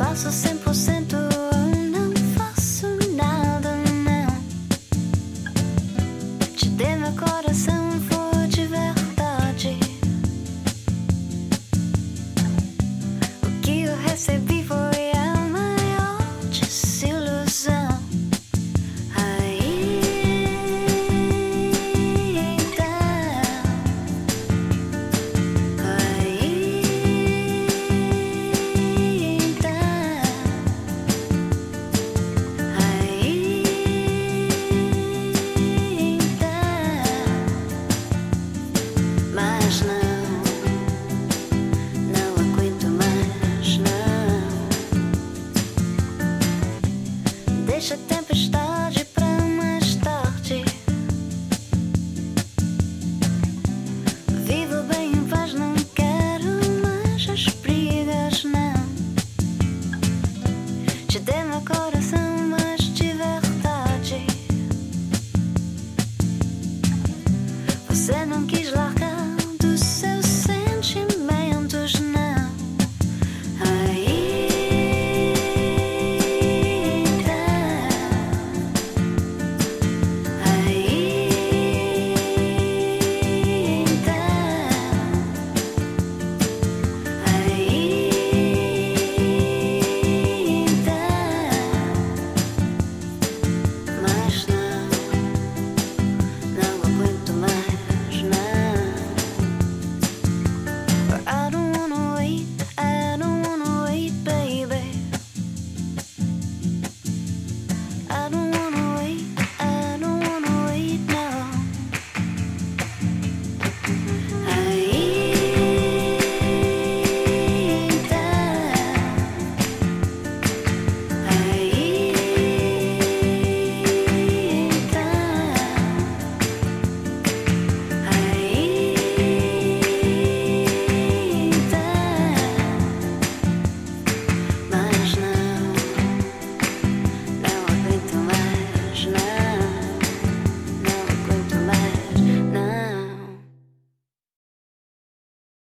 Faço 100% Te dei meu coração,